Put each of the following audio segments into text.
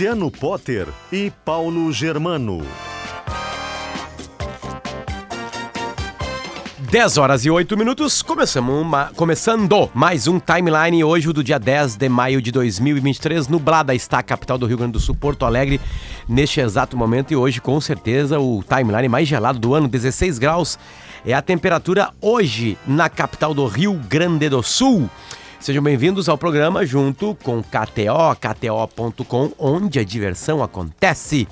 Luciano Potter e Paulo Germano. 10 horas e 8 minutos, começamos uma, começando mais um timeline hoje, do dia 10 de maio de 2023. Nublada está a capital do Rio Grande do Sul, Porto Alegre, neste exato momento. E hoje, com certeza, o timeline mais gelado do ano, 16 graus, é a temperatura hoje na capital do Rio Grande do Sul. Sejam bem-vindos ao programa junto com KTO, KTO.com, onde a diversão acontece.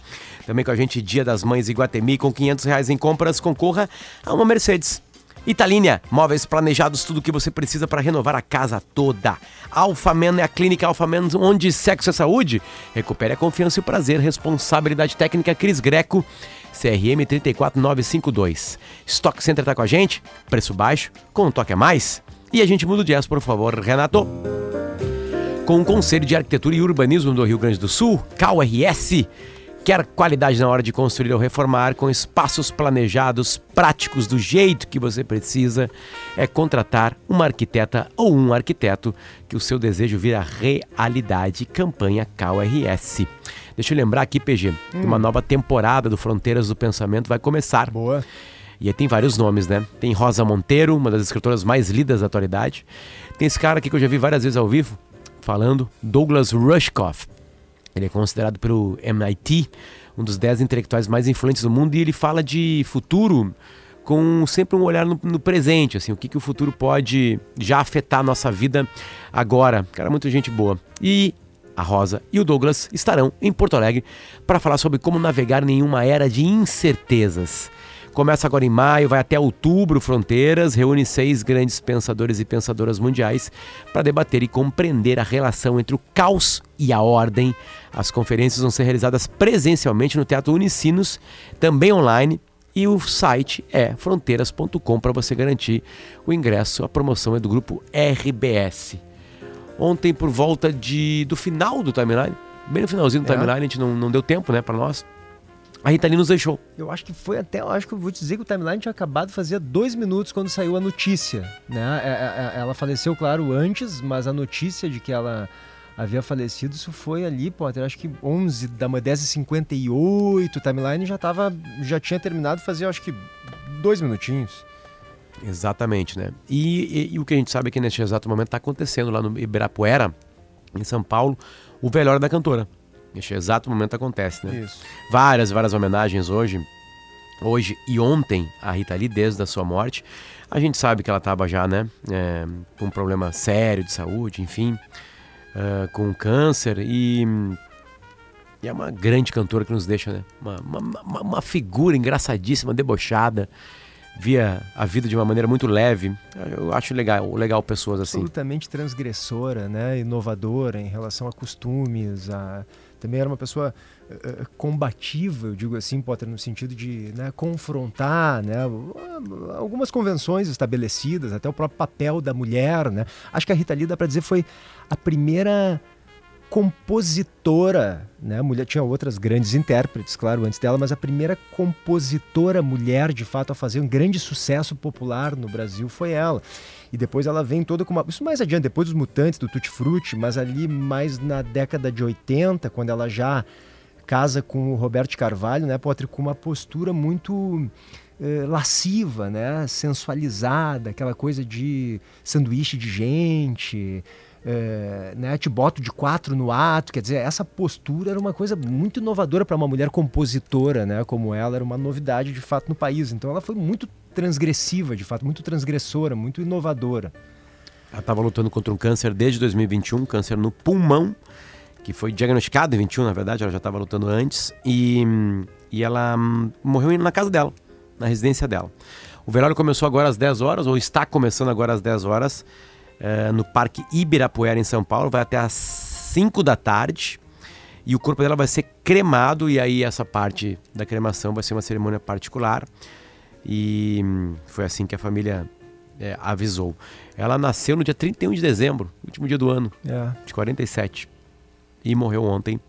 Também com a gente Dia das Mães Iguatemi, com 500 reais em compras, concorra a uma Mercedes. Italínia, móveis planejados, tudo o que você precisa para renovar a casa toda. Alfaman é a clínica Alfaman, onde sexo é saúde. Recupere a confiança e o prazer. Responsabilidade técnica Cris Greco, CRM 34952. Stock Center tá com a gente, preço baixo, com um toque a mais. E a gente muda o jazz, por favor, Renato. Com o Conselho de Arquitetura e Urbanismo do Rio Grande do Sul, CalRS, quer qualidade na hora de construir ou reformar, com espaços planejados, práticos do jeito que você precisa, é contratar uma arquiteta ou um arquiteto que o seu desejo vira realidade. Campanha CalRS. Deixa eu lembrar aqui, PG, que uma nova temporada do Fronteiras do Pensamento vai começar. Boa. E aí tem vários nomes, né? Tem Rosa Monteiro, uma das escritoras mais lidas da atualidade. Tem esse cara aqui que eu já vi várias vezes ao vivo, falando, Douglas Rushkoff. Ele é considerado pelo MIT um dos dez intelectuais mais influentes do mundo e ele fala de futuro com sempre um olhar no, no presente, assim, o que, que o futuro pode já afetar a nossa vida agora. Cara, muita gente boa. E a Rosa e o Douglas estarão em Porto Alegre para falar sobre como navegar em uma era de incertezas. Começa agora em maio, vai até outubro, Fronteiras, reúne seis grandes pensadores e pensadoras mundiais para debater e compreender a relação entre o caos e a ordem. As conferências vão ser realizadas presencialmente no Teatro Unicinos, também online, e o site é fronteiras.com para você garantir o ingresso. A promoção é do grupo RBS. Ontem, por volta de, do final do timeline, bem no finalzinho do É. timeline, a gente não, não deu tempo né, para nós. A Rita Lee nos deixou. Eu acho que foi até, eu acho que eu vou te dizer que o timeline tinha acabado fazia dois minutos quando saiu a notícia, né? É, é, é, Ela faleceu, claro, antes, mas a notícia de que ela havia falecido, isso foi ali, Potter, acho que 11 da manhã, 10h58, o timeline já tava, já tinha terminado fazia, acho que dois minutinhos. Exatamente, né? E, e- e o que a gente sabe é que neste exato momento está acontecendo lá no Ibirapuera, em São Paulo, o velório da cantora. Neste exato momento acontece, né? Isso. Várias, várias homenagens hoje. Hoje e ontem, a Rita Lee, desde a sua morte. A gente sabe que ela estava já, né? é, com um problema sério de saúde, enfim. é, com câncer e... E é uma grande cantora que nos deixa, né? Uma, uma, uma- uma figura engraçadíssima, debochada. Via a vida de uma maneira muito leve. Eu acho legal, legal pessoas assim. absolutamente transgressora, né, inovadora em relação a costumes, a também era uma pessoa eh, combativa, eu digo assim, Potter, no sentido de né, confrontar, né, algumas convenções estabelecidas, até o próprio papel da mulher, né. Acho que a Rita Lee dá para dizer foi a primeira compositora, né? A mulher tinha outras grandes intérpretes, claro, antes dela, mas a primeira compositora mulher, de fato, a fazer um grande sucesso popular no Brasil foi ela. E depois ela vem toda com uma. Isso mais adiante, depois dos Mutantes, do Tutti Frutti, mas ali mais na década de 80, quando ela já casa com o Roberto Carvalho, né, Potter, com uma postura muito eh, lasciva, né, sensualizada, aquela coisa de sanduíche de gente, eh, né, te boto de quatro no ato, quer dizer, essa postura era uma coisa muito inovadora para uma mulher compositora, né, como ela, era uma novidade de fato no país. Então ela foi muito transgressiva, de fato, muito transgressora, muito inovadora. Ela estava lutando contra um câncer desde 2021, câncer no pulmão, que foi diagnosticado em 21, na verdade, ela já estava lutando antes, e, e ela hum, morreu na casa dela, na residência dela. O velório começou agora às 10 horas, ou está começando agora às 10 horas, eh, no Parque Ibirapuera, em São Paulo, vai até às 5 da tarde. E o corpo dela vai ser cremado, e aí essa parte da cremação vai ser uma cerimônia particular. E hum, foi assim que a família é, avisou. Ela nasceu no dia 31 de dezembro, último dia do ano, É. de 47. E morreu ontem,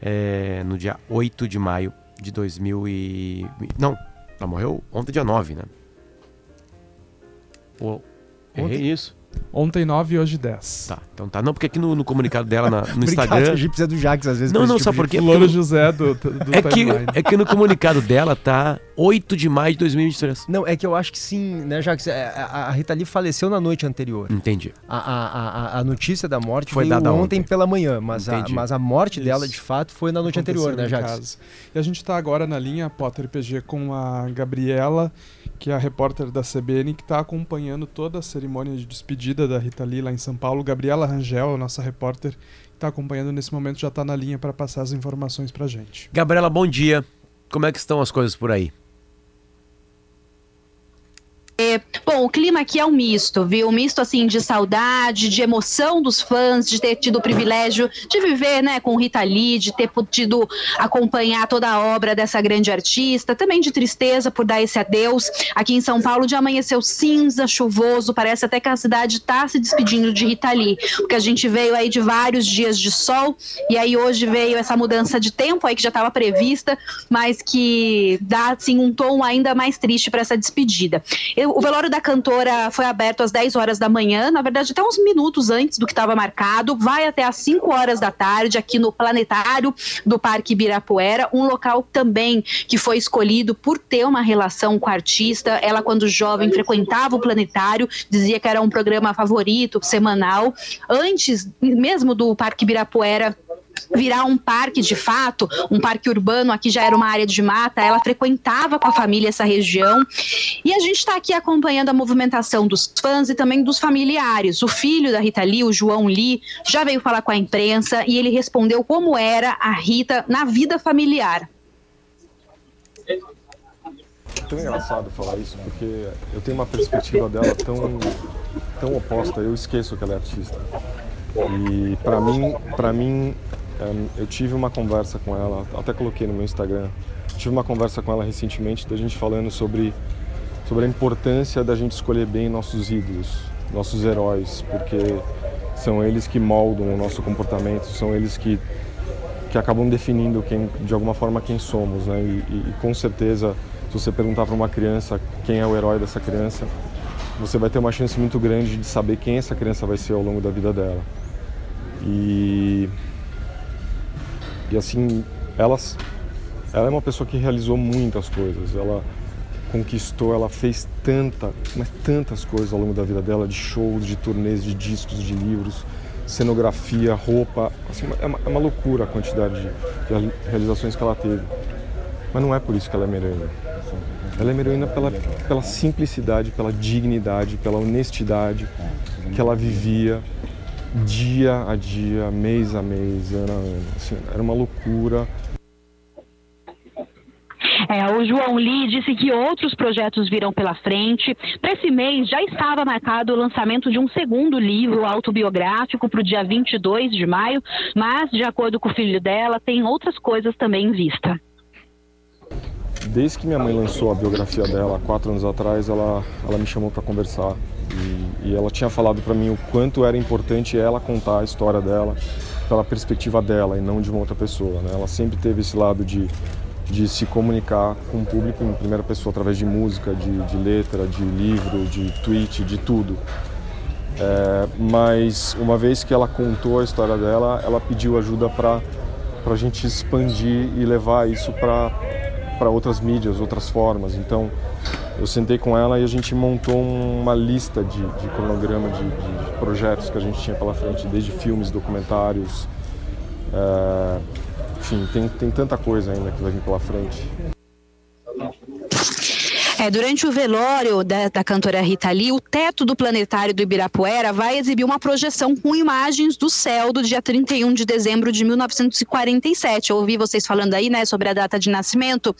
é, no dia 8 de maio de 2000 e... Não, ela morreu ontem, dia 9, né? Pô, errei isso? Ontem 9 e hoje 10. Tá, então tá. Não, porque aqui no, no comunicado dela na- no Instagram... a gente precisa do Jax às vezes. Não, não, tipo por quê? O Porque Louro José do, do É que, timeline. é que no comunicado dela tá 8 de maio de 2023. Não, é que eu acho que sim, né, Jax? É, A, a Rita Lee faleceu na noite anterior. Entendi. A, a, a, a notícia da morte Foi veio dada ontem, ontem. pela manhã, mas a, mas a morte Isso. dela, de fato, foi na noite anterior, né, Aconteceu Jax? E a gente está agora na linha Potter PG com a Gabriela, que é a repórter da CBN, que está acompanhando toda a cerimônia de despedida da Rita Lee lá em São Paulo. Gabriela Rangel, nossa repórter, que está acompanhando nesse momento, já está na linha para passar as informações para gente. Gabriela, bom dia. Como é que estão as coisas por aí? Bom, o clima aqui é um misto, viu? Um misto assim de saudade, de emoção dos fãs, de ter tido o privilégio de viver, né, com Rita Lee, de ter podido acompanhar toda a obra dessa grande artista, também de tristeza por dar esse adeus. Aqui em São Paulo de amanheceu cinza, chuvoso, parece até que a cidade está se despedindo de Rita Lee, porque a gente veio aí de vários dias de sol e aí hoje veio essa mudança de tempo aí que já estava prevista, mas que dá assim um tom ainda mais triste para essa despedida. Eu- o velório da cantora foi aberto às 10 horas da manhã, na verdade, até uns minutos antes do que estava marcado. Vai até às 5 horas da tarde, aqui no planetário do Parque Ibirapuera, um local também que foi escolhido por ter uma relação com a artista. Ela, quando jovem, frequentava o planetário, dizia que era um programa favorito, semanal. Antes mesmo do Parque Ibirapuera virar um parque de fato, um parque urbano, aqui já era uma área de mata, ela frequentava com a família essa região. E a gente está aqui acompanhando a movimentação dos fãs e também dos familiares. O filho da Rita Lee, o João Lee, já veio falar com a imprensa e ele respondeu como era a Rita na vida familiar. tão engraçado falar isso, porque eu tenho uma perspectiva dela tão, tão oposta, eu esqueço que ela é artista. E para mim, para mim, eu tive uma conversa com ela, até coloquei no meu Instagram, tive uma conversa com ela recentemente da gente falando sobre sobre a importância da gente escolher bem nossos ídolos, nossos heróis, porque são eles que moldam o nosso comportamento, são eles que que acabam definindo quem, de alguma forma quem somos, né? E, e- e com certeza, se você perguntar para uma criança quem é o herói dessa criança, você vai ter uma chance muito grande de saber quem essa criança vai ser ao longo da vida dela. E e assim, ela, ela é uma pessoa que realizou muitas coisas. Ela conquistou, ela fez tanta, mas tantas coisas ao longo da vida dela, de shows, de turnês, de discos, de livros, cenografia, roupa. Assim, é, uma, é uma loucura a quantidade de, de realizações que ela teve. Mas não é por isso que ela é minha heroína. Ela é minha heroína pela, pela simplicidade, pela dignidade, pela honestidade que ela vivia dia a dia, mês a mês, ano a ano. Assim, era uma loucura. É, o João Lee disse que outros projetos virão pela frente. Para esse mês já estava marcado o lançamento de um segundo livro autobiográfico para o dia 22 de maio, mas, de acordo com o filho dela, tem outras coisas também em vista. Desde que minha mãe lançou a biografia dela, há quatro anos atrás, ela, ela me chamou para conversar. E, e ela tinha falado para mim o quanto era importante ela contar a história dela pela perspectiva dela e não de uma outra pessoa. Né? Ela sempre teve esse lado de, de se comunicar com o público em primeira pessoa, através de música, de, de letra, de livro, de tweet, de tudo. É, mas uma vez que ela contou a história dela, ela pediu ajuda para a gente expandir e levar isso para para outras mídias, outras formas. Então, eu sentei com ela e a gente montou uma lista de, de cronograma de, de projetos que a gente tinha pela frente, desde filmes, documentários, é, enfim, tem, tem tanta coisa ainda que vai vir pela frente. É, durante o velório da, da cantora Rita Lee, o teto do planetário do Ibirapuera vai exibir uma projeção com imagens do céu do dia 31 de dezembro de 1947. Eu ouvi vocês falando aí, né, sobre a data de nascimento.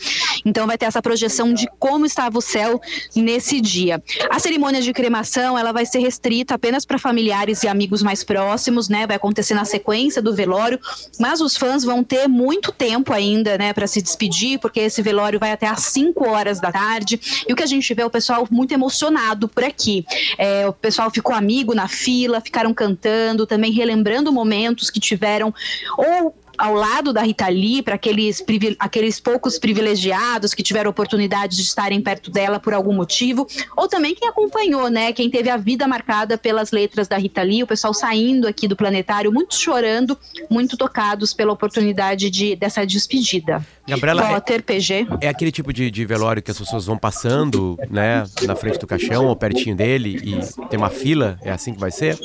Então vai ter essa projeção de como estava o céu nesse dia. A cerimônia de cremação, ela vai ser restrita apenas para familiares e amigos mais próximos, né? Vai acontecer na sequência do velório, mas os fãs vão ter muito tempo ainda, né, para se despedir, porque esse velório vai até às 5 horas da tarde. E o que a gente vê é o pessoal muito emocionado por aqui. É, o pessoal ficou amigo na fila, ficaram cantando, também relembrando momentos que tiveram ou ao lado da Rita Lee, para aqueles, aqueles poucos privilegiados que tiveram oportunidade de estarem perto dela por algum motivo, ou também quem acompanhou, né? Quem teve a vida marcada pelas letras da Rita Lee, o pessoal saindo aqui do planetário, muito chorando, muito tocados pela oportunidade de, dessa despedida. Gabriela, Potter, é, PG. É aquele tipo de, de velório que as pessoas vão passando, né, na frente do caixão ou pertinho dele e tem uma fila? É assim que vai ser?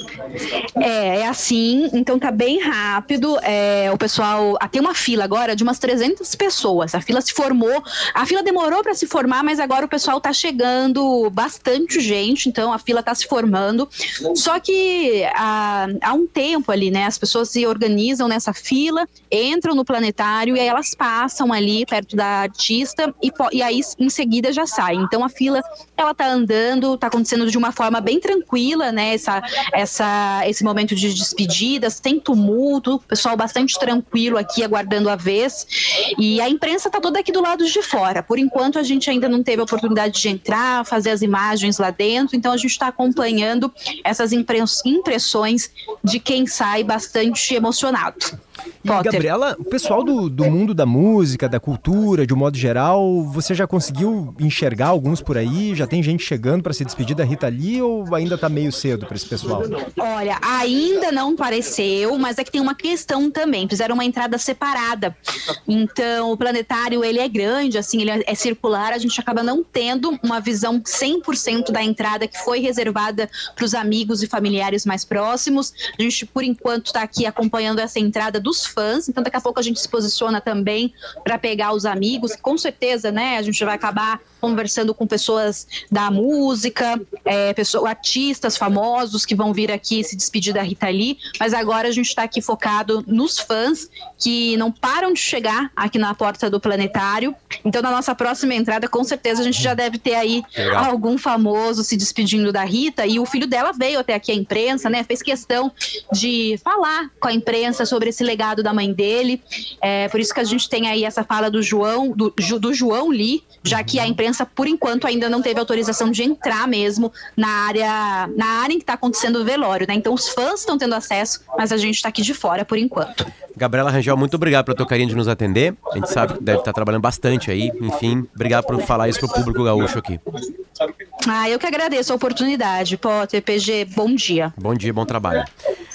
É, é assim, então tá bem rápido. É, o pessoal. Ah, tem uma fila agora de umas 300 pessoas. A fila se formou. A fila demorou para se formar, mas agora o pessoal tá chegando bastante gente, então a fila tá se formando. Só que há, há um tempo ali, né, as pessoas se organizam nessa fila, entram no planetário e aí elas passam ali perto da artista e, e aí em seguida já sai. Então a fila ela tá andando, tá acontecendo de uma forma bem tranquila, né? Essa, essa, esse momento de despedidas, sem tumulto, pessoal bastante tranquilo aqui aguardando a vez. E a imprensa tá toda aqui do lado de fora. Por enquanto a gente ainda não teve a oportunidade de entrar, fazer as imagens lá dentro, então a gente está acompanhando essas impressões de quem sai bastante emocionado. E, Gabriela, o pessoal do, do mundo da música, da cultura, de um modo geral, você já conseguiu enxergar alguns por aí? Já tem gente chegando para se despedir da Rita Lee ou ainda está meio cedo para esse pessoal? Olha, ainda não pareceu, mas é que tem uma questão também. Fizeram uma entrada separada. Então, o planetário, ele é grande, assim, ele é circular, a gente acaba não tendo uma visão 100% da entrada que foi reservada para os amigos e familiares mais próximos. A gente, por enquanto, está aqui acompanhando essa entrada dos fãs, então daqui a pouco a gente se posiciona também para pegar os amigos, com certeza, né, a gente vai acabar conversando com pessoas da música, é, pessoas, artistas famosos que vão vir aqui se despedir da Rita Lee, mas agora a gente está aqui focado nos fãs que não param de chegar aqui na porta do planetário. Então, na nossa próxima entrada, com certeza a gente já deve ter aí Legal. algum famoso se despedindo da Rita. E o filho dela veio até aqui a imprensa, né? Fez questão de falar com a imprensa sobre esse legado da mãe dele. É por isso que a gente tem aí essa fala do João, do, do João Lee, já que a imprensa, por enquanto, ainda não teve autorização de entrar mesmo na área, na área em que está acontecendo o velório, né? Então os fãs estão tendo acesso, mas a gente está aqui de fora por enquanto. Gabriela Rangel, muito obrigado pelo teu carinho de nos atender. A gente sabe que deve estar trabalhando bastante aí. Enfim, obrigado por falar isso pro público gaúcho aqui. Ah, eu que agradeço a oportunidade. Potter, PG, bom dia. Bom dia, bom trabalho.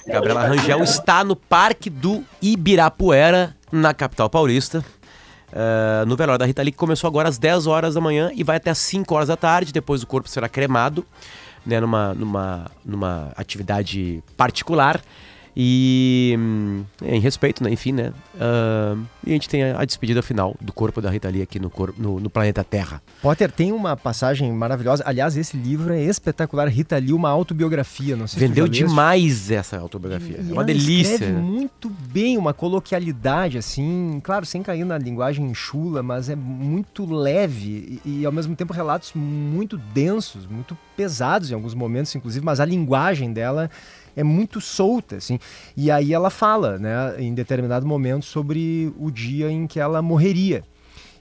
Gabriela Rangel está no Parque do Ibirapuera, na capital paulista. Uh, no velório da Rita Lee, que começou agora às 10 horas da manhã e vai até às 5 horas da tarde. Depois o corpo será cremado, né, numa, numa, numa atividade particular. E hum, em respeito, né? Enfim, né? Uh, e a gente tem a, a, despedida final do corpo da Rita Lee aqui no, no, no, planeta Terra. Potter tem uma passagem maravilhosa. Aliás, esse livro é espetacular. Rita Lee, uma autobiografia. Não sei Vendeu se demais essa autobiografia. E, é uma delícia. Escreve muito bem, uma coloquialidade, assim, claro, sem cair na linguagem chula, mas é muito leve e, e ao mesmo tempo relatos muito densos, muito pesados em alguns momentos, inclusive, mas a linguagem dela é muito solta, assim. E aí ela fala, né, em determinado momento sobre o dia em que ela morreria.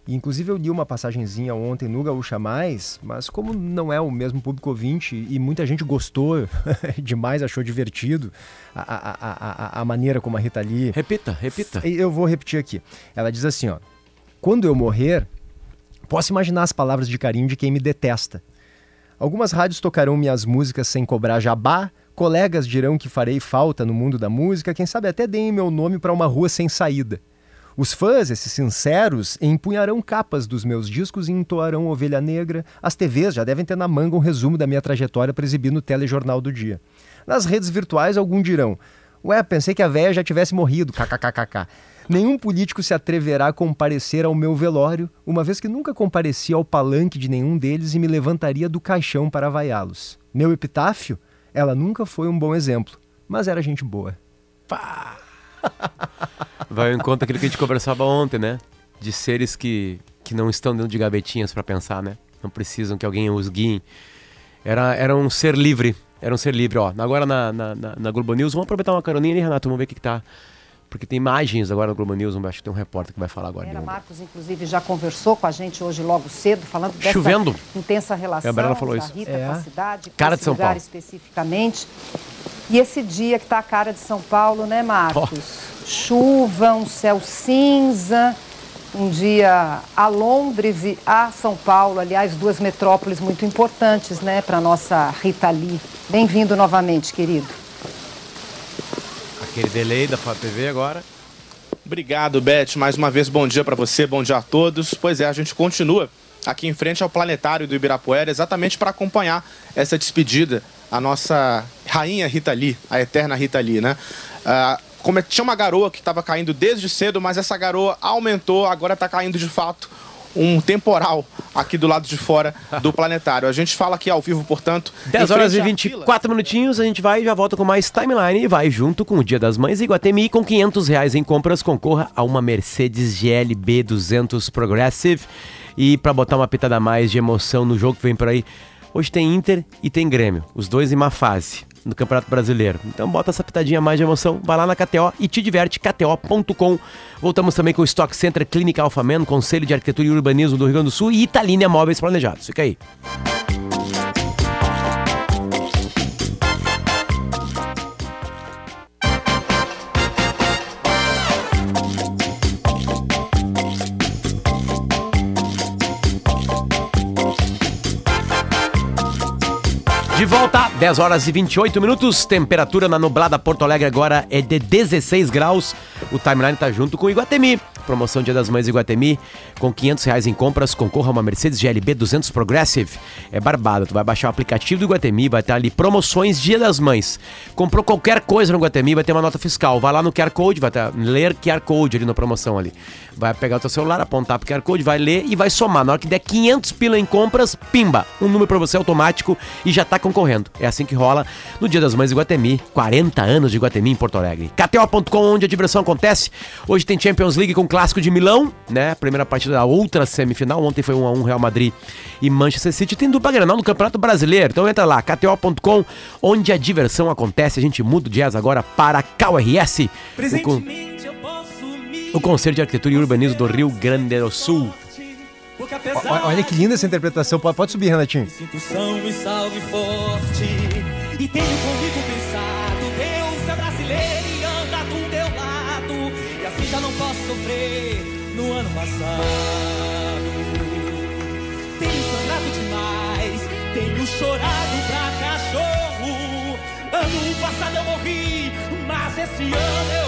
E, inclusive eu li uma passagenzinha ontem no Gaúcha Mais, mas como não é o mesmo público ouvinte e muita gente gostou demais, achou divertido a, a, a, a maneira como a Rita Lee... Repita, repita. Eu vou repetir aqui. Ela diz assim, ó. Quando eu morrer, posso imaginar as palavras de carinho de quem me detesta. Algumas rádios tocarão minhas músicas sem cobrar jabá, Colegas dirão que farei falta no mundo da música, quem sabe até deem meu nome para uma rua sem saída. Os fãs, esses sinceros, empunharão capas dos meus discos e entoarão Ovelha Negra. As TVs já devem ter na manga um resumo da minha trajetória para exibir no telejornal do dia. Nas redes virtuais, alguns dirão: Ué, pensei que a véia já tivesse morrido, kkkk. Nenhum político se atreverá a comparecer ao meu velório, uma vez que nunca compareci ao palanque de nenhum deles e me levantaria do caixão para vaiá-los. Meu epitáfio? Ela nunca foi um bom exemplo, mas era gente boa. Vai em conta aquilo que a gente conversava ontem, né? De seres que, que não estão dentro de gavetinhas pra pensar, né? Não precisam que alguém os guie. Era, era um ser livre. Era um ser livre, ó. Agora na, na, na, na Globo News, vamos aproveitar uma caroninha ali, Renato, vamos ver o que, que tá. Porque tem imagens agora na Globo News, acho que tem um repórter que vai falar agora. Era. Marcos, inclusive, já conversou com a gente hoje logo cedo, falando dessa Chovendo. intensa relação É, a falou da isso. Rita É. com a cidade, com Cara de São lugar Paulo. especificamente. E esse dia que está a cara de São Paulo, né, Marcos? Chuva, um céu cinza, um dia a Londres e a São Paulo, aliás, duas metrópoles muito importantes, né, para nossa Rita Lee. Bem-vindo novamente, querido. Aquele delay da Flá TV agora. Obrigado, Beth. Mais uma vez, bom dia para você, bom dia a todos. Pois é, a gente continua aqui em frente ao planetário do Ibirapuera, exatamente para acompanhar essa despedida, a nossa rainha Rita Lee, a eterna Rita Lee, né? É- tinha uma garoa que estava caindo desde cedo, mas essa garoa aumentou, agora está caindo de fato um temporal aqui do lado de fora do planetário. A gente fala aqui ao vivo, portanto. 10 em horas e frente à fila. 24 minutinhos, a gente vai e já volta com mais timeline e vai junto com o Dia das Mães Iguatemi com 500 reais em compras, concorra a uma Mercedes GLB 200 Progressive e pra botar uma pitada a mais de emoção no jogo que vem por aí, hoje tem Inter e tem Grêmio, os dois em má fase no Campeonato Brasileiro. Então bota essa pitadinha mais de emoção, vai lá na KTO e te diverte, kto.com. Voltamos também com o Stock Center Clínica Alfamen, Conselho de Arquitetura e Urbanismo do Rio Grande do Sul e Italínia Móveis Planejados. Fica aí. Volta, 10 horas e 28 minutos. Temperatura na nublada Porto Alegre agora é de 16 graus. O timeline tá junto com o Iguatemi. Promoção Dia das Mães Iguatemi. Com 500 reais em compras, concorra a uma Mercedes GLB 200 Progressive. É barbado. Tu vai baixar o aplicativo do Iguatemi, vai ter ali promoções Dia das Mães. Comprou qualquer coisa no Iguatemi, vai ter uma nota fiscal. Vai lá no QR Code, vai ler QR Code ali na promoção ali. Vai pegar o teu celular, apontar pro QR Code, vai ler e vai somar. Na hora que der 500 pila em compras, pimba, um número pra você automático e já tá concorrendo. É assim que rola no Dia das Mães Iguatemi. 40 anos de Iguatemi em Porto Alegre. KTO.com, onde a diversão acontece. Hoje tem Champions League com o Clássico de Milão, né? Primeira partida da outra semifinal. Ontem foi 1 a 1 Real Madrid e Manchester City. Tem dupla Granal no Campeonato Brasileiro. Então entra lá, KTO.com, onde a diversão acontece. A gente muda o jazz agora para KRS. O, con- o Conselho de Arquitetura e Urbanismo do Rio Grande do Sul. O- Olha que linda essa interpretação. Pode, pode subir, Renatinho. Sinto são e salve forte. E tenho comigo pensado. Deus é brasileiro e anda do meu lado. E assim já não posso sofrer no ano passado. Tenho sangrado demais. Tenho chorado pra cachorro. Ano passado eu morri Mas esse ano eu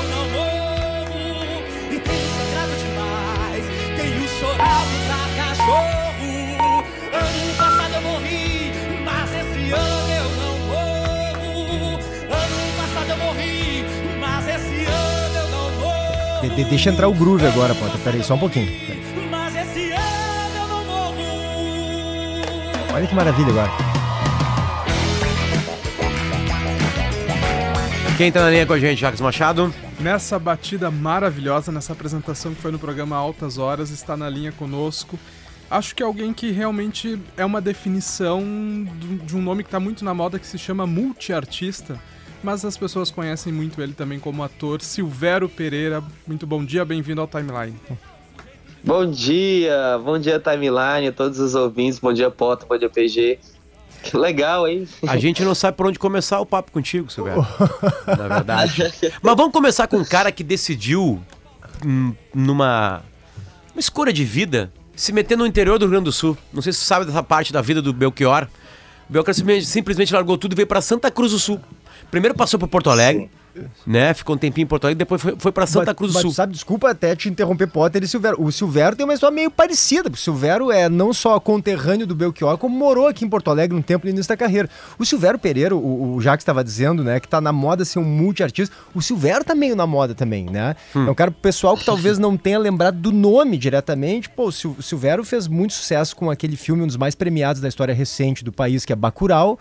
De- de- deixa entrar o groove agora, Potter. Pera aí, só um pouquinho. Pera aí. Mas esse ano eu não morro Olha que maravilha agora. Quem tá na linha com a gente, Jacques Machado? Nessa batida maravilhosa, nessa apresentação que foi no programa Altas Horas, está na linha conosco. Acho que é alguém que realmente é uma definição de um nome que está muito na moda que se chama multiartista, mas as pessoas conhecem muito ele também como ator. Silvério Pereira, muito bom dia, bem-vindo ao Timeline. Bom dia, bom dia Timeline, a todos os ouvintes, bom dia Potter, bom dia PG. Que legal, hein? A gente não sabe por onde começar o papo contigo, Silvério. Na verdade. Mas vamos começar com um cara que decidiu, hum, numa uma escolha de vida, se meter no interior do Rio Grande do Sul. Não sei se você sabe dessa parte da vida do Belchior. O Belchior simplesmente, simplesmente largou tudo e veio para Santa Cruz do Sul. Primeiro passou por Porto Alegre, né? Ficou um tempinho em Porto Alegre, depois foi, foi pra Santa Mas- Cruz do mas Sul. Sabe, desculpa até te interromper, Potter e Silvério. O Silvério tem uma história meio parecida, porque o Silvério é não só conterrâneo do Belchior, como morou aqui em Porto Alegre um tempo no início da carreira. O Silvério Pereira, o, o Jacques estava dizendo, né, que tá na moda ser um multiartista. O Silvério tá meio na moda também, né? Hum. É um cara pessoal que talvez não tenha lembrado do nome diretamente. Pô, o Sil- o Silvério fez muito sucesso com aquele filme, um dos mais premiados da história recente do país, que é Bacurau.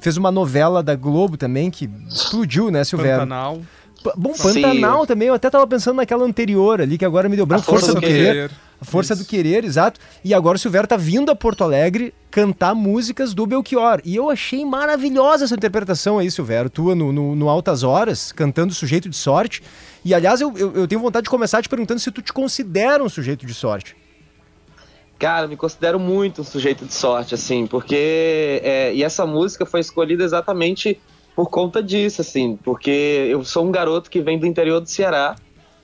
Fez uma novela da Globo também que explodiu, né, Silvério? Pantanal. Pa- Bom, Sim. Pantanal também, eu até tava pensando naquela anterior ali, que agora me deu branco. A Força Força, do do Querer. Querer. A Força do Querer, exato. E agora o Silvério tá vindo a Porto Alegre cantar músicas do Belchior. E eu achei maravilhosa essa interpretação aí, Silvério. Tua no, no, no Altas Horas, cantando Sujeito de Sorte. E aliás, eu, eu, eu tenho vontade de começar te perguntando se tu te considera um sujeito de sorte. Cara, me considero muito um sujeito de sorte, assim, porque. é, e essa música foi escolhida exatamente por conta disso, assim, porque eu sou um garoto que vem do interior do Ceará,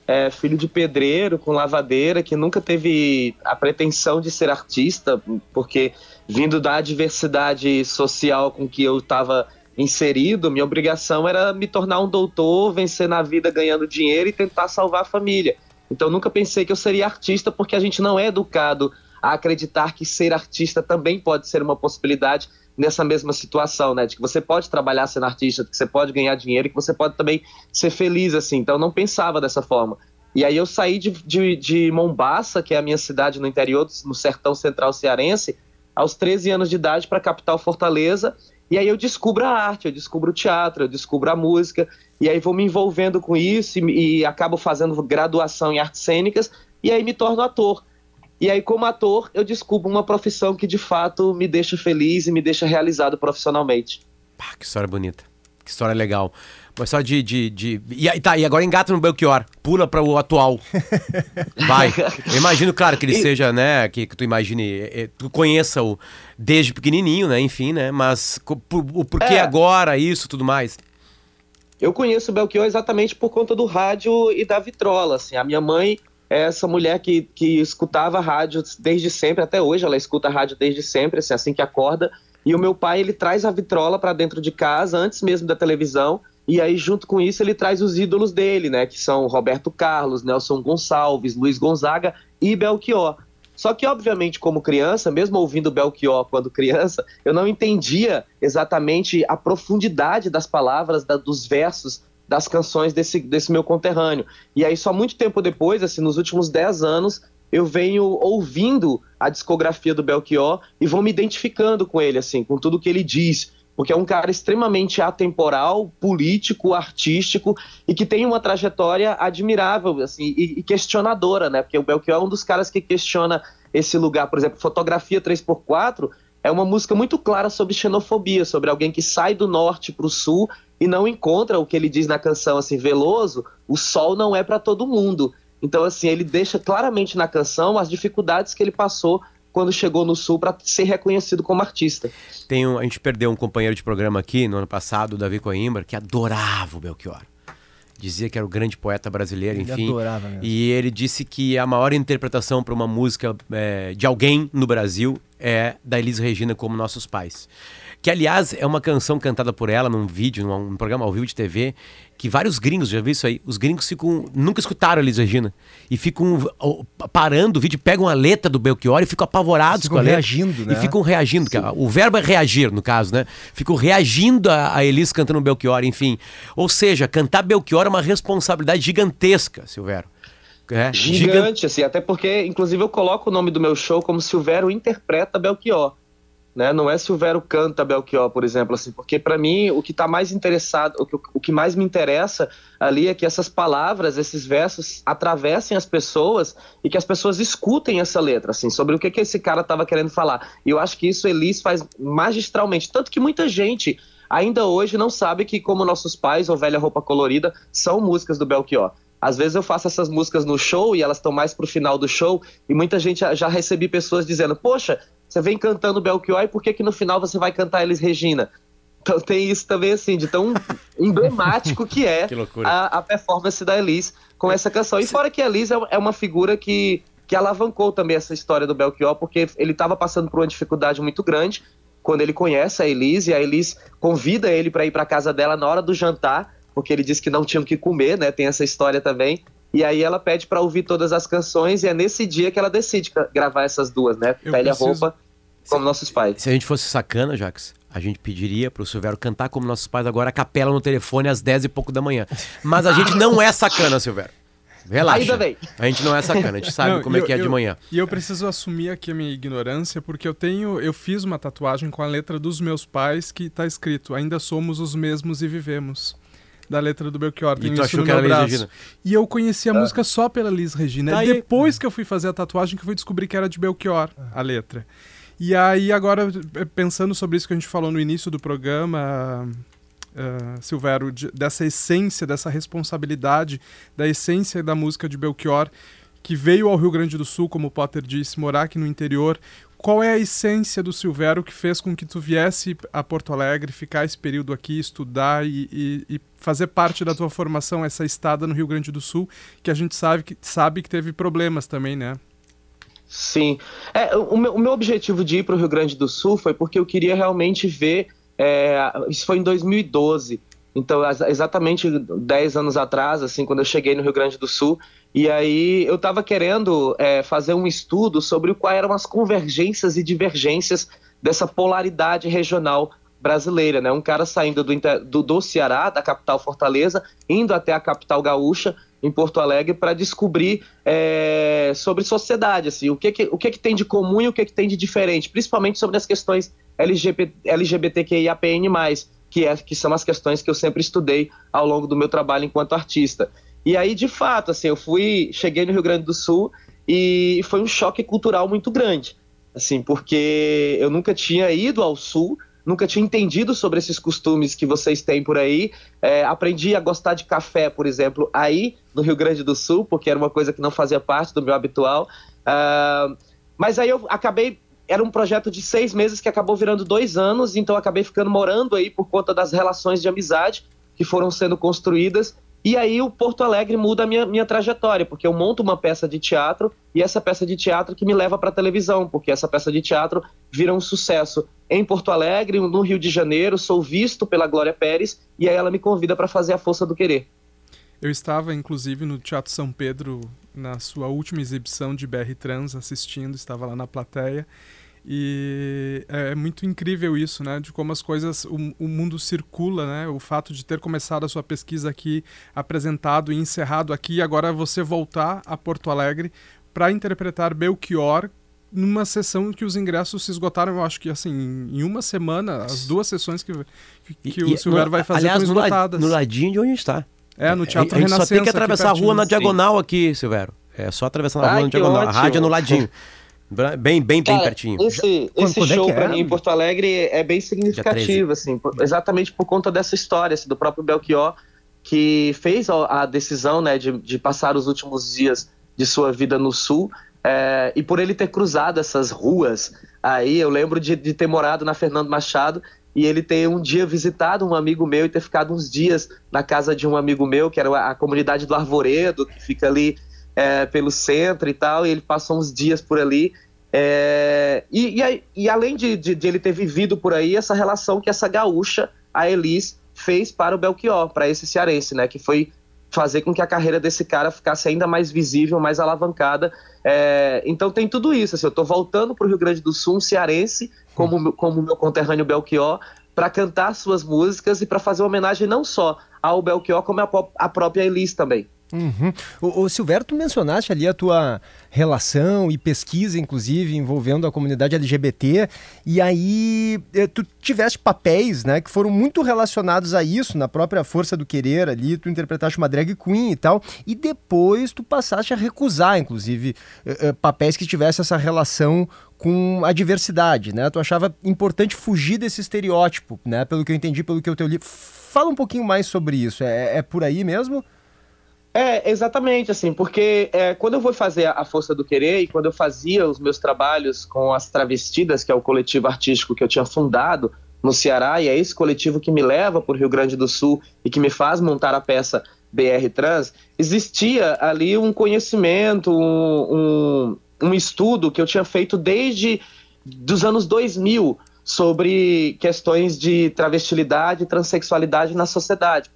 é, filho de pedreiro, com lavadeira, que nunca teve a pretensão de ser artista, porque vindo da adversidade social com que eu estava inserido, minha obrigação era me tornar um doutor, vencer na vida ganhando dinheiro e tentar salvar a família. Então nunca pensei que eu seria artista, porque a gente não é educado a acreditar que ser artista também pode ser uma possibilidade nessa mesma situação, né? De que você pode trabalhar sendo artista, que você pode ganhar dinheiro que você pode também ser feliz, assim. Então não pensava dessa forma. E aí eu saí de, de, de Mombaça, que é a minha cidade no interior, no sertão central cearense, aos 13 anos de idade para a capital Fortaleza. E aí eu descubro a arte, eu descubro o teatro, eu descubro a música, e aí vou me envolvendo com isso e, e acabo fazendo graduação em artes cênicas, e aí me torno ator. E aí, como ator, eu descubro uma profissão que de fato me deixa feliz e me deixa realizado profissionalmente. Pá, que história bonita. Que história legal. Mas só de. de, de... E, aí, tá, e agora engata no Belchior. Pula para o atual. Vai. Eu imagino, claro, que ele E- seja, né? Que, que tu imagine. eh, Tu conheça o desde pequenininho, né? Enfim, né? Mas co- por- o porquê É. agora, isso tudo mais. Eu conheço o Belchior exatamente por conta do rádio e da vitrola. Assim. A minha mãe é essa mulher que, que escutava rádio desde sempre, até hoje ela escuta rádio desde sempre, assim, assim que acorda. E o meu pai, ele traz a vitrola para dentro de casa, antes mesmo da televisão, e aí junto com isso ele traz os ídolos dele, né, que são Roberto Carlos, Nelson Gonçalves, Luiz Gonzaga e Belchior. Só que, obviamente, como criança, mesmo ouvindo Belchior quando criança, eu não entendia exatamente a profundidade das palavras, da- dos versos, das canções desse, desse meu conterrâneo. E aí, só muito tempo depois, assim, nos últimos 10 anos, eu venho ouvindo a discografia do Belchior e vou me identificando com ele, assim, com tudo que ele diz. Porque é um cara extremamente atemporal, político, artístico e que tem uma trajetória admirável, assim, e, e questionadora, né? Porque o Belchior é um dos caras que questiona esse lugar, por exemplo, Fotografia 3x4 é uma música muito clara sobre xenofobia, sobre alguém que sai do norte para o sul e não encontra o que ele diz na canção, assim, Veloso, o sol não é para todo mundo. Então, assim, ele deixa claramente na canção as dificuldades que ele passou quando chegou no sul para ser reconhecido como artista. Tem um- a gente perdeu um companheiro de programa aqui no ano passado, o Davi Coimbra, que adorava o Belchior. Dizia que era o grande poeta brasileiro, Ele enfim. adorava mesmo. E ele disse que a maior interpretação para uma música é, de alguém no Brasil é da Elis Regina como Nossos Pais. Que, aliás, é uma canção cantada por ela num vídeo, num, num programa ao vivo de TV, que vários gringos, já vi isso aí, os gringos ficam, nunca escutaram a Elis Regina. E ficam ó, parando o vídeo, pegam a letra do Belchior e ficam apavorados Ficam com a letra. reagindo, né? E ficam reagindo, que a- o verbo é reagir, no caso, né? Ficam reagindo a, a Elis cantando Belchior, enfim. Ou seja, cantar Belchior é uma responsabilidade gigantesca, Silvério. É, gigan- Gigante, assim, até porque, inclusive, eu coloco o nome do meu show como Silvério interpreta Belchior. Né? Não é Silvério canta Belchior, por exemplo, assim, porque para mim o que está mais interessado, o que, o que mais me interessa ali é que essas palavras, esses versos atravessem as pessoas e que as pessoas escutem essa letra, assim, sobre o que, que esse cara estava querendo falar. E eu acho que isso Elis faz magistralmente, tanto que muita gente ainda hoje não sabe que como nossos pais ou Velha Roupa Colorida são músicas do Belchior. Às vezes eu faço essas músicas no show e elas estão mais pro final do show e muita gente já recebi pessoas dizendo: "Poxa, você vem cantando Belchior e por que que no final você vai cantar Elis Regina?" Então tem isso também assim de tão emblemático que é Que a, a performance da Elis com essa canção. E fora que a Elis é, é uma figura que que alavancou também essa história do Belchior, porque ele estava passando por uma dificuldade muito grande quando ele conhece a Elis e a Elis convida ele para ir para casa dela na hora do jantar porque ele disse que não tinham que comer, né? Tem essa história também. E aí ela pede para ouvir todas as canções e é nesse dia que ela decide gravar essas duas, né? Eu Pele preciso- a roupa como nossos pais. Se a gente fosse sacana, Jax, a gente pediria pro Silvério cantar como nossos pais agora a capela no telefone às 10 e pouco da manhã. Mas a gente não é sacana, Silvério. Relaxa. Ainda bem. A gente não é sacana, a gente sabe Não, como é e que é eu- de manhã. E eu preciso assumir aqui a minha ignorância, porque eu tenho, eu fiz uma tatuagem com a letra dos meus pais que tá escrito: ainda somos os mesmos e vivemos. Da letra do Belchior. E Tenho tu isso achou no que meu era braço. Regina? E eu conheci a música só pela Liz Regina. Tá É aí. depois que eu fui fazer a tatuagem que eu fui descobrir que era de Belchior, a letra. E aí, agora, eh, pensando sobre isso que a gente falou no início do programa, ah, Silvério, de- dessa essência, dessa responsabilidade, da essência da música de Belchior, que veio ao Rio Grande do Sul, como o Potter disse, morar aqui no interior. Qual é a essência do Silvério que fez com que tu viesse a Porto Alegre, ficar esse período aqui, estudar e, e- e fazer parte da tua formação, essa estada no Rio Grande do Sul, que a gente sabe que, sabe que teve problemas também, né? Sim. É, o, meu, o meu objetivo de ir para o Rio Grande do Sul foi porque eu queria realmente ver. é, isso foi em 2012. Então, ex- exatamente 10 anos atrás, assim, quando eu cheguei no Rio Grande do Sul. E aí eu estava querendo é, fazer um estudo sobre quais eram as convergências e divergências dessa polaridade regional brasileira, né? Um cara saindo do, do, do Ceará, da capital Fortaleza, indo até a capital gaúcha, em Porto Alegre, para descobrir é, sobre sociedade, assim, o que que, o que que tem de comum e o que que tem de diferente, principalmente sobre as questões LGBT, LGBTQIAPN+, que, é, que são as questões que eu sempre estudei ao longo do meu trabalho enquanto artista. E aí, de fato, assim, eu fui, cheguei no Rio Grande do Sul e foi um choque cultural muito grande, assim, porque eu nunca tinha ido ao Sul, nunca tinha entendido sobre esses costumes que vocês têm por aí. É, aprendi a gostar de café, por exemplo, aí no Rio Grande do Sul, porque era uma coisa que não fazia parte do meu habitual. Ah, mas aí eu acabei. Era um projeto de seis meses que acabou virando dois anos, então acabei ficando morando aí por conta das relações de amizade que foram sendo construídas. E aí o Porto Alegre muda a minha, minha trajetória, porque eu monto uma peça de teatro e essa peça de teatro que me leva para a televisão, porque essa peça de teatro vira um sucesso em Porto Alegre, no Rio de Janeiro, sou visto pela Glória Pérez e aí ela me convida para fazer a Força do Querer. Eu estava, inclusive, no Teatro São Pedro, na sua última exibição de BR Trans, assistindo, estava lá na plateia. E é muito incrível isso, né? De como as coisas, o, o mundo circula, né? O fato de ter começado a sua pesquisa aqui, apresentado e encerrado aqui, e agora você voltar a Porto Alegre para interpretar Belchior numa sessão que os ingressos se esgotaram, eu acho que assim, em uma semana, as duas sessões que, que, que E- o Silvério vai fazer aliás, estão esgotadas. no ladinho de onde a gente tá. É, no Teatro a, a gente só Renascença. tem que atravessar a rua na diagonal aqui, Silvério. É só atravessar na Ai, rua na diagonal. A ótimo. rádio é no ladinho. Bem, bem, bem Cara, pertinho. Esse, Quando- esse é show pra é? mim em Porto Alegre é bem significativo, assim, por- exatamente por conta dessa história, assim, do próprio Belchior, que fez a, a decisão, né, de, de passar os últimos dias de sua vida no Sul, é, e por ele ter cruzado essas ruas, aí eu lembro de, de ter morado na Fernando Machado e ele ter um dia visitado um amigo meu e ter ficado uns dias na casa de um amigo meu, que era a, a comunidade do Arvoredo, que fica ali é, pelo centro e tal, e ele passou uns dias por ali. É, e, e e além de, de- de ele ter vivido por aí, essa relação que essa gaúcha, a Elis, fez para o Belchior, para esse cearense, né? Que foi fazer com que a carreira desse cara ficasse ainda mais visível, mais alavancada. É, então tem tudo isso. Assim, eu estou voltando para o Rio Grande do Sul, um cearense, como como meu conterrâneo Belchior, para cantar suas músicas e para fazer homenagem não só ao Belchior, como à própria Elis também. Uhum. O, o Silvério, tu mencionaste ali a tua relação e pesquisa, inclusive, envolvendo a comunidade LGBT, e aí eh, tu tiveste papéis, né, que foram muito relacionados a isso, na própria Força do Querer ali, tu interpretaste uma drag queen e tal, e depois tu passaste a recusar, inclusive, eh, eh, papéis que tivessem essa relação com a diversidade, né? Tu achava importante fugir desse estereótipo, né? Pelo que eu entendi, pelo que eu teu li. Fala um pouquinho mais sobre isso. É, é por aí mesmo? É, exatamente, assim, porque é, quando eu vou fazer a Força do Querer e quando eu fazia os meus trabalhos com as Travestidas, que é o coletivo artístico que eu tinha fundado no Ceará, e é esse coletivo que me leva para o Rio Grande do Sul e que me faz montar a peça BR Trans, existia ali um conhecimento, um, um, um estudo que eu tinha feito desde dos anos 2000 sobre questões de travestilidade e transexualidade na sociedade.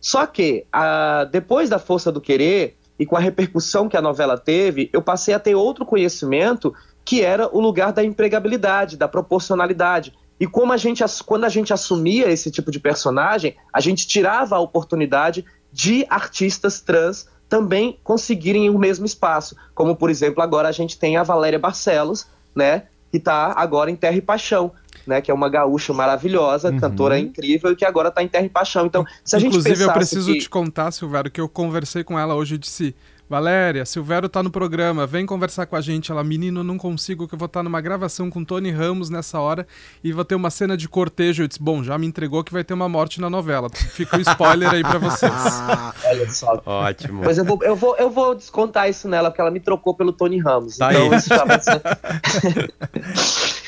Só que, a, depois da Força do Querer, e com a repercussão que a novela teve, eu passei a ter outro conhecimento que era o lugar da empregabilidade, da proporcionalidade. E como a gente, quando a gente assumia esse tipo de personagem, a gente tirava a oportunidade de artistas trans também conseguirem o mesmo espaço. Como, por exemplo, agora a gente tem a Valéria Barcelos, né, que está agora em Terra e Paixão. Né, que é uma gaúcha maravilhosa, Uhum. cantora incrível, e que agora está em Terra e Paixão. Então, se a gente Inclusive, eu preciso que... te contar, Silvério, que eu conversei com ela hoje e disse: Valéria, Silvério tá no programa, vem conversar com a gente. Ela, menino, não consigo, que eu vou estar numa gravação com Tony Ramos nessa hora e vou ter uma cena de cortejo. Eu disse: Bom, já me entregou que vai ter uma morte na novela. Fica o spoiler aí pra vocês. Olha só. Ótimo. Mas eu vou, eu, vou, eu vou descontar isso nela, porque ela me trocou pelo Tony Ramos. Tá então aí. isso já vai ser...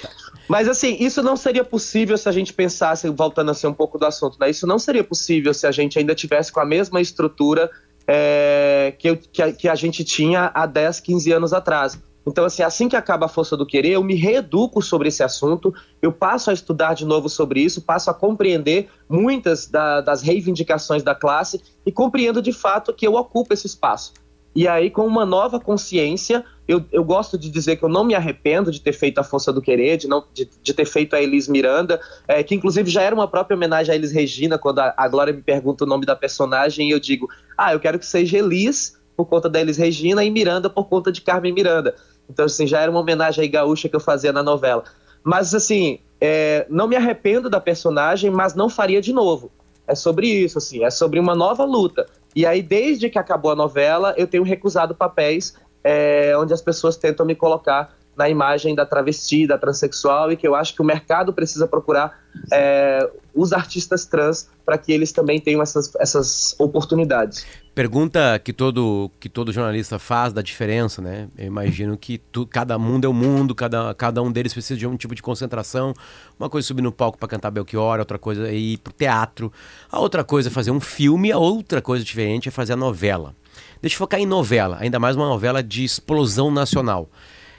Mas assim, isso não seria possível se a gente pensasse, voltando a ser um pouco do assunto, né? Isso não seria possível se a gente ainda tivesse com a mesma estrutura é, que, que a, que a gente tinha há 10, 15 anos atrás. Então, assim, assim que acaba a força do querer, eu me reeduco sobre esse assunto, eu passo a estudar de novo sobre isso, passo a compreender muitas da- das reivindicações da classe e compreendo de fato que eu ocupo esse espaço. E aí, com uma nova consciência, eu, eu gosto de dizer que eu não me arrependo de ter feito a Força do Querer, de, não, de, de ter feito a Elis Miranda, é, que inclusive já era uma própria homenagem a Elis Regina, quando a, a Glória me pergunta o nome da personagem, e eu digo, ah, eu quero que seja Elis por conta da Elis Regina e Miranda por conta de Carmen Miranda. Então, assim, já era uma homenagem aí gaúcha que eu fazia na novela. Mas, assim, é, não me arrependo da personagem, mas não faria de novo. É sobre isso, assim, é sobre uma nova luta. E aí, desde que acabou a novela, eu tenho recusado papéis é, onde as pessoas tentam me colocar na imagem da travesti, da transexual, e que eu acho que o mercado precisa procurar é, os artistas trans para que eles também tenham essas, essas oportunidades. Pergunta que todo, que todo jornalista faz da diferença, né? Eu imagino que tu, cada mundo é um mundo, cada, cada um deles precisa de um tipo de concentração. Uma coisa é subir no palco para cantar Belchior, outra coisa é ir pro teatro, a outra coisa é fazer um filme, a outra coisa diferente é fazer a novela. Deixa eu focar em novela, ainda mais uma novela de explosão nacional.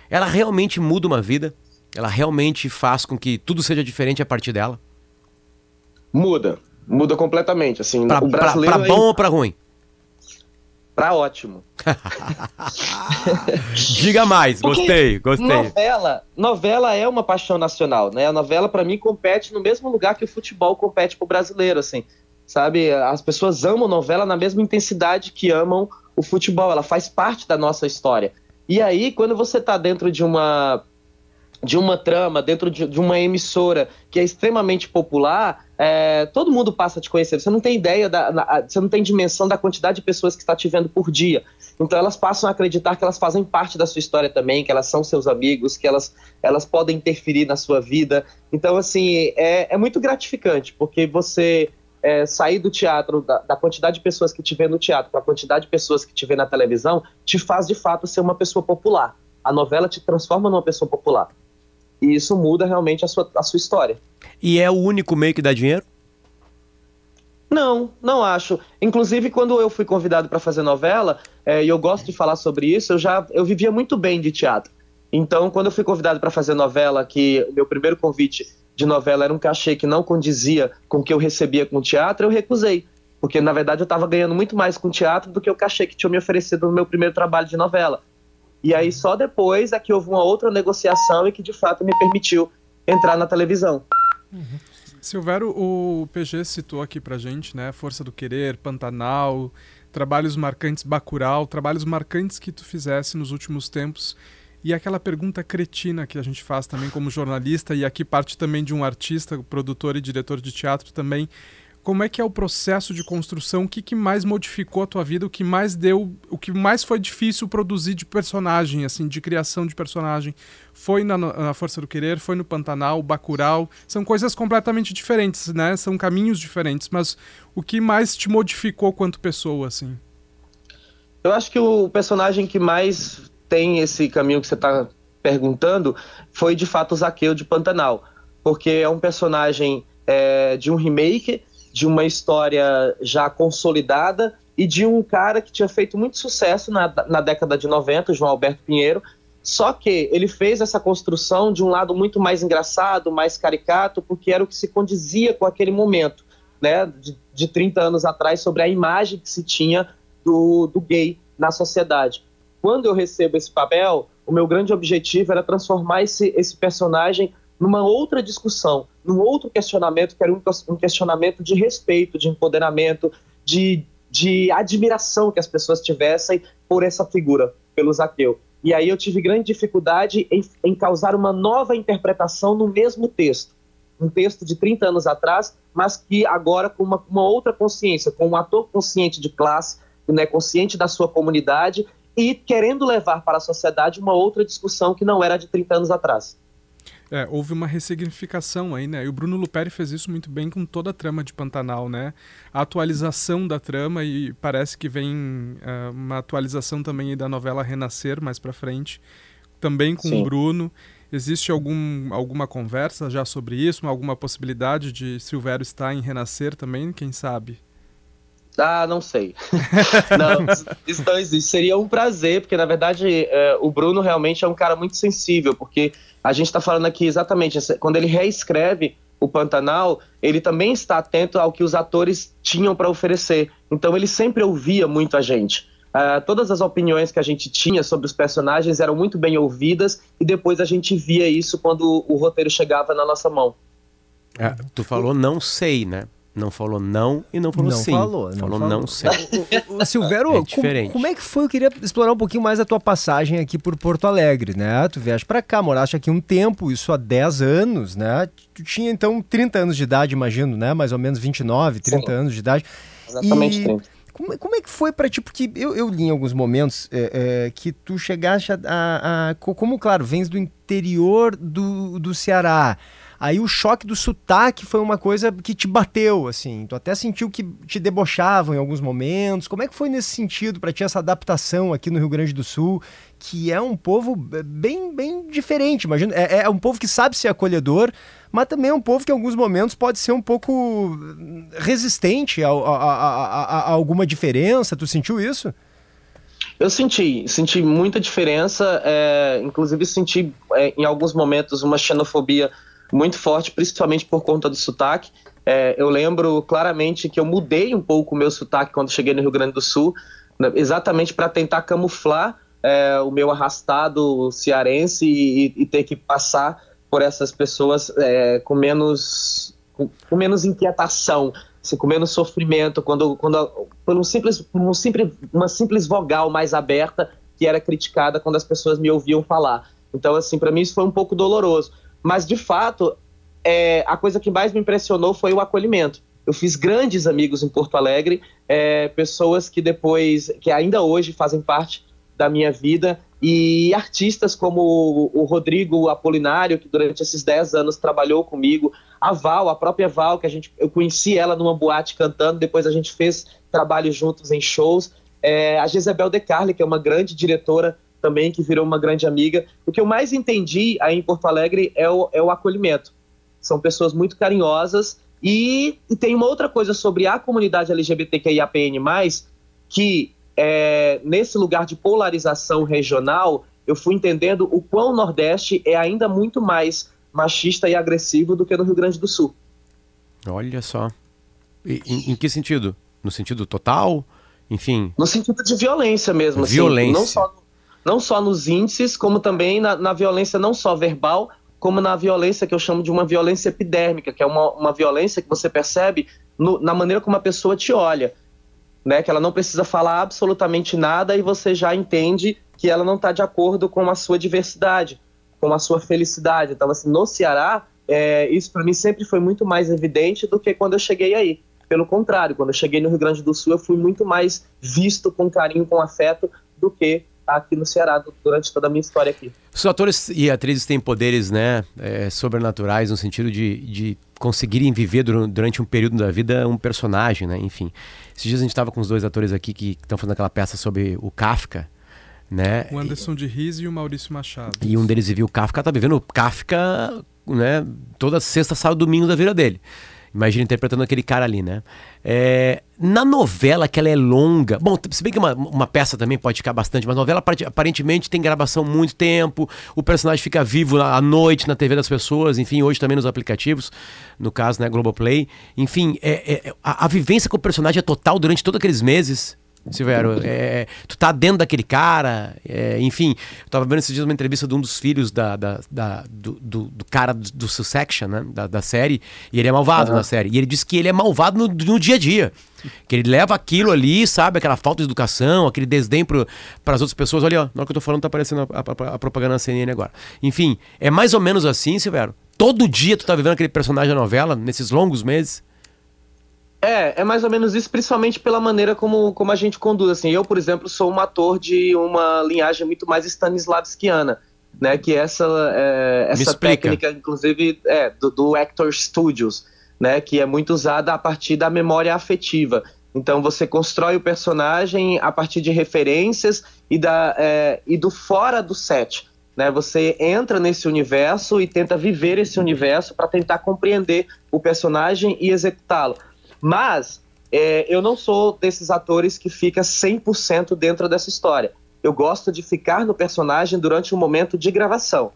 Ela realmente muda uma vida? Ela realmente faz com que tudo seja diferente a partir dela? Muda, muda completamente. Assim, Pra, o pra- brasileiro pra é bom ou pra ruim? pra ótimo. Diga mais, Porque gostei, gostei. Novela, novela é uma paixão nacional, né? A novela para mim compete no mesmo lugar que o futebol compete pro brasileiro, assim. Sabe? As pessoas amam novela na mesma intensidade que amam o futebol, ela faz parte da nossa história. E aí, quando você tá dentro de uma de uma trama, dentro de, de uma emissora que é extremamente popular, é, todo mundo passa a te conhecer. Você não tem ideia, da, na- você não tem dimensão da quantidade de pessoas que está te vendo por dia. Então elas passam a acreditar que elas fazem parte da sua história também, que elas são seus amigos, que elas, elas podem interferir na sua vida. Então, assim, é, é muito gratificante, porque você é, sair do teatro, da, da quantidade de pessoas que te vê no teatro, para a quantidade de pessoas que te vê na televisão, te faz de fato ser uma pessoa popular. A novela te transforma numa pessoa popular. E isso muda realmente a sua, a sua história. E é o único meio que dá dinheiro? Não, não acho. Inclusive, quando eu fui convidado para fazer novela, é, e eu gosto de falar sobre isso, eu já eu vivia muito bem de teatro. Então, quando eu fui convidado para fazer novela, que o meu primeiro convite de novela era um cachê que não condizia com o que eu recebia com o teatro, eu recusei. Porque, na verdade, eu estava ganhando muito mais com o teatro do que o cachê que tinha me oferecido no meu primeiro trabalho de novela. E aí, só depois é que houve uma outra negociação e que, de fato, me permitiu entrar na televisão. Silvério, o PG citou aqui pra gente, né? Força do Querer, Pantanal, trabalhos marcantes Bacurau, trabalhos marcantes que tu fizesse nos últimos tempos. E aquela pergunta cretina que a gente faz também como jornalista, e aqui parte também de um artista, produtor e diretor de teatro também. Como é que é o processo de construção? O que, que mais modificou a tua vida? O que mais deu, o que mais foi difícil produzir de personagem, assim, de criação de personagem? Foi na, na Força do Querer, foi no Pantanal, Bacurau. São coisas completamente diferentes, né? São caminhos diferentes. Mas o que mais te modificou quanto pessoa, assim? Eu acho que o personagem que mais tem esse caminho que você está perguntando foi de fato o Zaqueu de Pantanal, porque é um personagem é, de um remake, de uma história já consolidada e de um cara que tinha feito muito sucesso na, na década de 90, o João Alberto Pinheiro. Só que ele fez essa construção de um lado muito mais engraçado, mais caricato, porque era o que se condizia com aquele momento, né? De de 30 anos atrás sobre a imagem que se tinha do, do gay na sociedade. Quando eu recebo esse papel, o meu grande objetivo era transformar esse, esse personagem numa outra discussão, num outro questionamento, que era um, um questionamento de respeito, de empoderamento, de, de admiração que as pessoas tivessem por essa figura, pelo Zaqueu. E aí eu tive grande dificuldade em, em causar uma nova interpretação no mesmo texto. Um texto de 30 anos atrás, mas que agora com uma, uma outra consciência, com um ator consciente de classe, né, consciente da sua comunidade e querendo levar para a sociedade uma outra discussão que não era de 30 anos atrás. É, houve uma ressignificação aí, né? E o Bruno Luperi fez isso muito bem com toda a trama de Pantanal, né? A atualização da trama e parece que vem uh, uma atualização também da novela Renascer mais para frente, também com Sim. o Bruno. Existe algum, alguma conversa já sobre isso? Alguma possibilidade de Silvério estar em Renascer também? Quem sabe? Ah, não sei. não, isso não existe. Seria um prazer, porque na verdade é, o Bruno realmente é um cara muito sensível, porque a gente está falando aqui exatamente, quando ele reescreve o Pantanal, ele também está atento ao que os atores tinham para oferecer. Então ele sempre ouvia muito a gente. Uh, todas as opiniões que a gente tinha sobre os personagens eram muito bem ouvidas e depois a gente via isso quando o roteiro chegava na nossa mão. É, tu falou não sei, né? Não falou não e não falou não sim. Falou, não falou, falou não sei. O, Silvério, é como, como, é que foi? Eu queria explorar um pouquinho mais a tua passagem aqui por Porto Alegre, né? Tu viajas para cá, moraste aqui um tempo, isso há 10 anos, né? Tu tinha então 30 anos de idade, imagino, né? Mais ou menos 29, 30 Sim. anos de idade. Exatamente e... 30. Como, como, é que foi para ti? Porque eu, eu li em alguns momentos é, é, que tu chegaste a, a, a, Como, claro, vens do interior do, do Ceará. Aí o choque do sotaque foi uma coisa que te bateu, assim. Tu até sentiu que te debochavam em alguns momentos. Como é que foi nesse sentido para ti essa adaptação aqui no Rio Grande do Sul, que é um povo bem, bem diferente, imagina. É, é um povo que sabe ser acolhedor, mas também é um povo que em alguns momentos pode ser um pouco resistente a, a, a, a alguma diferença. Tu sentiu isso? Eu senti, senti muita diferença, é, inclusive senti é, em alguns momentos uma xenofobia muito forte, principalmente por conta do sotaque. É, eu lembro claramente que eu mudei um pouco o meu sotaque quando cheguei no Rio Grande do Sul, né, exatamente para tentar camuflar é, o meu arrastado cearense e, e, ter que passar por essas pessoas é, com menos com, com, menos inquietação, assim, com menos sofrimento, quando, quando por um simples, por um simples, uma simples vogal mais aberta que era criticada quando as pessoas me ouviam falar. Então, assim, para mim isso foi um pouco doloroso. Mas, de fato, é, a coisa que mais me impressionou foi o acolhimento. Eu fiz grandes amigos em Porto Alegre, é, pessoas que depois, que ainda hoje fazem parte da minha vida, e artistas como o Rodrigo Apolinário, que durante esses 10 anos trabalhou comigo, a Val, a própria Val, que a gente, eu conheci ela numa boate cantando, depois a gente fez trabalho juntos em shows, é, a Gisabel De Carli, que é uma grande diretora também, que virou uma grande amiga. O que eu mais entendi aí em Porto Alegre é o, é o acolhimento. São pessoas muito carinhosas. E, e tem uma outra coisa sobre a comunidade LGBTQIAPN+, que é, nesse lugar de polarização regional, eu fui entendendo o quão o Nordeste é ainda muito mais machista e agressivo do que no Rio Grande do Sul. Olha só. E, em, em que sentido? No sentido total? Enfim. No sentido de violência mesmo. Violência. Assim, não só não só nos índices, como também na, na, violência não só verbal, como na violência que eu chamo de uma violência epidérmica, que é uma, uma violência que você percebe no, na maneira como a pessoa te olha. Né, que ela não precisa falar absolutamente nada e você já entende que ela não está de acordo com a sua diversidade, com a sua felicidade. Então, assim, no Ceará, é, isso para mim sempre foi muito mais evidente do que quando eu cheguei aí. Pelo contrário, quando eu cheguei no Rio Grande do Sul, eu fui muito mais visto com carinho, com afeto, do que aqui no Ceará durante toda a minha história aqui. Os atores e atrizes têm poderes, né, é, sobrenaturais no sentido de, de conseguirem viver durante um período da vida um personagem, né, enfim. Esses dias a gente estava com os dois atores aqui que estão fazendo aquela peça sobre o Kafka, né? O Anderson de Riz e o Maurício Machado. E um deles vivia o Kafka, tá vivendo o Kafka, né, toda sexta, sábado, domingo da vida dele. Imagina interpretando aquele cara ali, né? É, na novela, que ela é longa. Bom, se bem que uma, uma peça também pode ficar bastante, mas novela apare- aparentemente tem gravação muito tempo, o personagem fica vivo à noite na TV das pessoas, enfim, hoje também nos aplicativos, no caso, né, Globoplay. Enfim, é, é- a, a vivência com o personagem é total durante todos aqueles meses. Silvério, é, tu tá dentro daquele cara, é, enfim, eu tava vendo esses dias uma entrevista de um dos filhos da, da- da- do, do- do cara do, do Succession, né, da, da série, e ele é malvado Aham. na série, e ele disse que ele é malvado no, no dia a dia, que ele leva aquilo ali, sabe, aquela falta de educação, aquele desdém para as outras pessoas, olha, ó, na hora que eu tô falando tá aparecendo a, a- a propaganda na CNN agora. Enfim, é mais ou menos assim, Silvério, todo dia tu tá vivendo aquele personagem da novela, nesses longos meses, É, é mais ou menos isso, principalmente pela maneira como, como a gente conduz. Assim, eu, por exemplo, sou um ator de uma linhagem muito mais stanislavskiana, né? Que essa, é, essa técnica, inclusive, é, do, do Actor Studios, né? Que é muito usada a partir da memória afetiva. Então você constrói o personagem a partir de referências e, da, é, e do fora do set. Né? Você entra nesse universo e tenta viver esse universo para tentar compreender o personagem e executá-lo. Mas é, eu não sou desses atores que fica 100% dentro dessa história. Eu gosto de ficar no personagem durante um momento de gravação.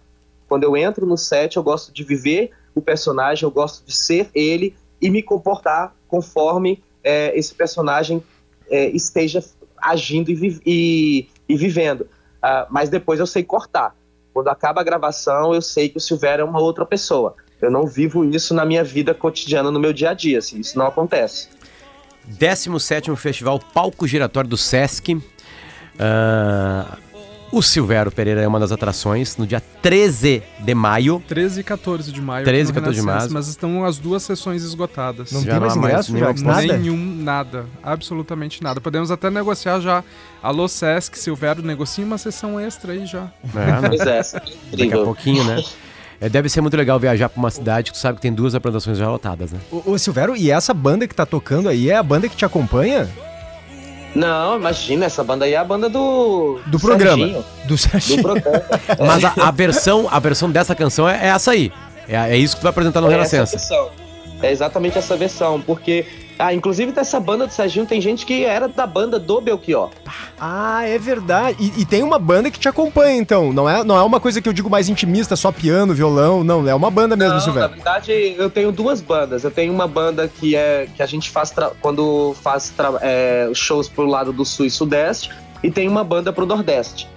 Quando eu entro no set, eu gosto de viver o personagem, eu gosto de ser ele e me comportar conforme é, esse personagem é, esteja agindo e, vi- e- e vivendo. Ah, mas depois eu sei cortar. Quando acaba a gravação, eu sei que o Silvério é uma outra pessoa. Eu não vivo isso na minha vida cotidiana, no meu dia a dia. Assim, isso não acontece. 17º Festival Palco Giratório do Sesc. Ah, o Silvério Pereira é uma das atrações no dia 13 de maio. 13 e 14 de maio. 13 e aqui no 14 de maio. Mas estão as duas sessões esgotadas. Não Já tem não mais ingresso, nenhuma Jax? Nada? Nenhum, nada. Absolutamente nada. Podemos até negociar já. Alô, Sesc, Silvério, negocia uma sessão extra aí já. É, né? Pois é, Daqui a pouquinho, né? É, deve ser muito legal viajar pra uma cidade que tu sabe que tem duas apresentações já lotadas, né? Ô, ô, Silvério, e essa banda que tá tocando aí é a banda que te acompanha? Não, imagina, essa banda aí é a banda do. Do programa. Serginho. Do Serginho. Do programa. Mas a, a versão, a versão dessa canção é, é essa aí. É, é isso que tu vai apresentar no É essa Renascença. versão. É exatamente essa versão, porque. Ah, inclusive dessa banda do Serginho tem gente que era da banda do Belchior. Ah, é verdade. E, e tem uma banda que te acompanha, então. Não é, não é uma coisa que eu digo mais intimista, só piano, violão. Não, é uma banda mesmo, Não, na verdade, eu tenho duas bandas. Eu tenho uma banda que é que a gente faz quando faz é, shows pro lado do sul e sudeste, e tem uma banda pro nordeste.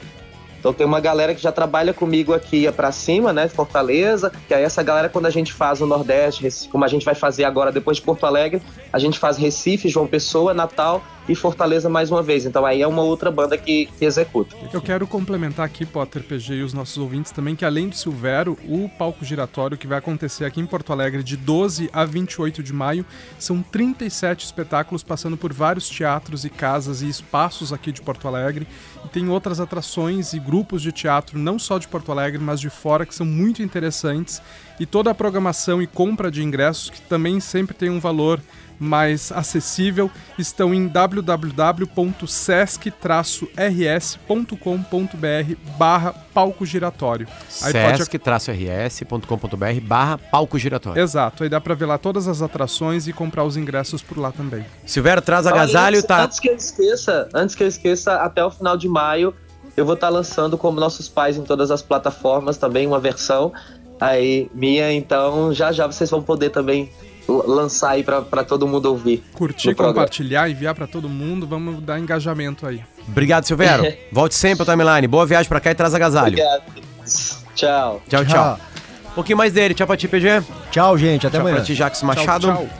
Então tem uma galera que já trabalha comigo aqui pra cima, né, Fortaleza, que aí essa galera quando a gente faz o Nordeste, como a gente vai fazer agora depois de Porto Alegre, a gente faz Recife, João Pessoa, Natal e Fortaleza mais uma vez. Então aí é uma outra banda que, que executa. Eu quero complementar aqui, Potter PG e os nossos ouvintes também, que além do Silvério, o palco giratório que vai acontecer aqui em Porto Alegre de 12 a 28 de maio, são 37 espetáculos passando por vários teatros e casas e espaços aqui de Porto Alegre. Tem outras atrações e grupos de teatro, não só de Porto Alegre, mas de fora, que são muito interessantes. E toda a programação e compra de ingressos, que também sempre tem um valor mais acessível, estão em www.sesc-rs.com.br barra palco giratório. Sesc-rs.com.br barra palco giratório. Exato, aí dá pra ver lá todas as atrações e comprar os ingressos por lá também. Silvério traz Olha, agasalho, antes, tá? Antes que eu esqueça, antes que eu esqueça, até o final de maio eu vou estar lançando como nossos pais em todas as plataformas também uma versão aí minha, então já já vocês vão poder também lançar aí pra pra todo mundo ouvir. Curtir, compartilhar, enviar pra todo mundo, vamos dar engajamento aí. Obrigado, Silvério. Volte sempre ao timeline. Boa viagem pra cá e traz agasalho. Obrigado. Tchau. Tchau, tchau. Um pouquinho mais dele. Tchau pra ti, PG. Tchau, gente. Até tchau amanhã. pra ti, Jacques Machado. Tchau, tchau.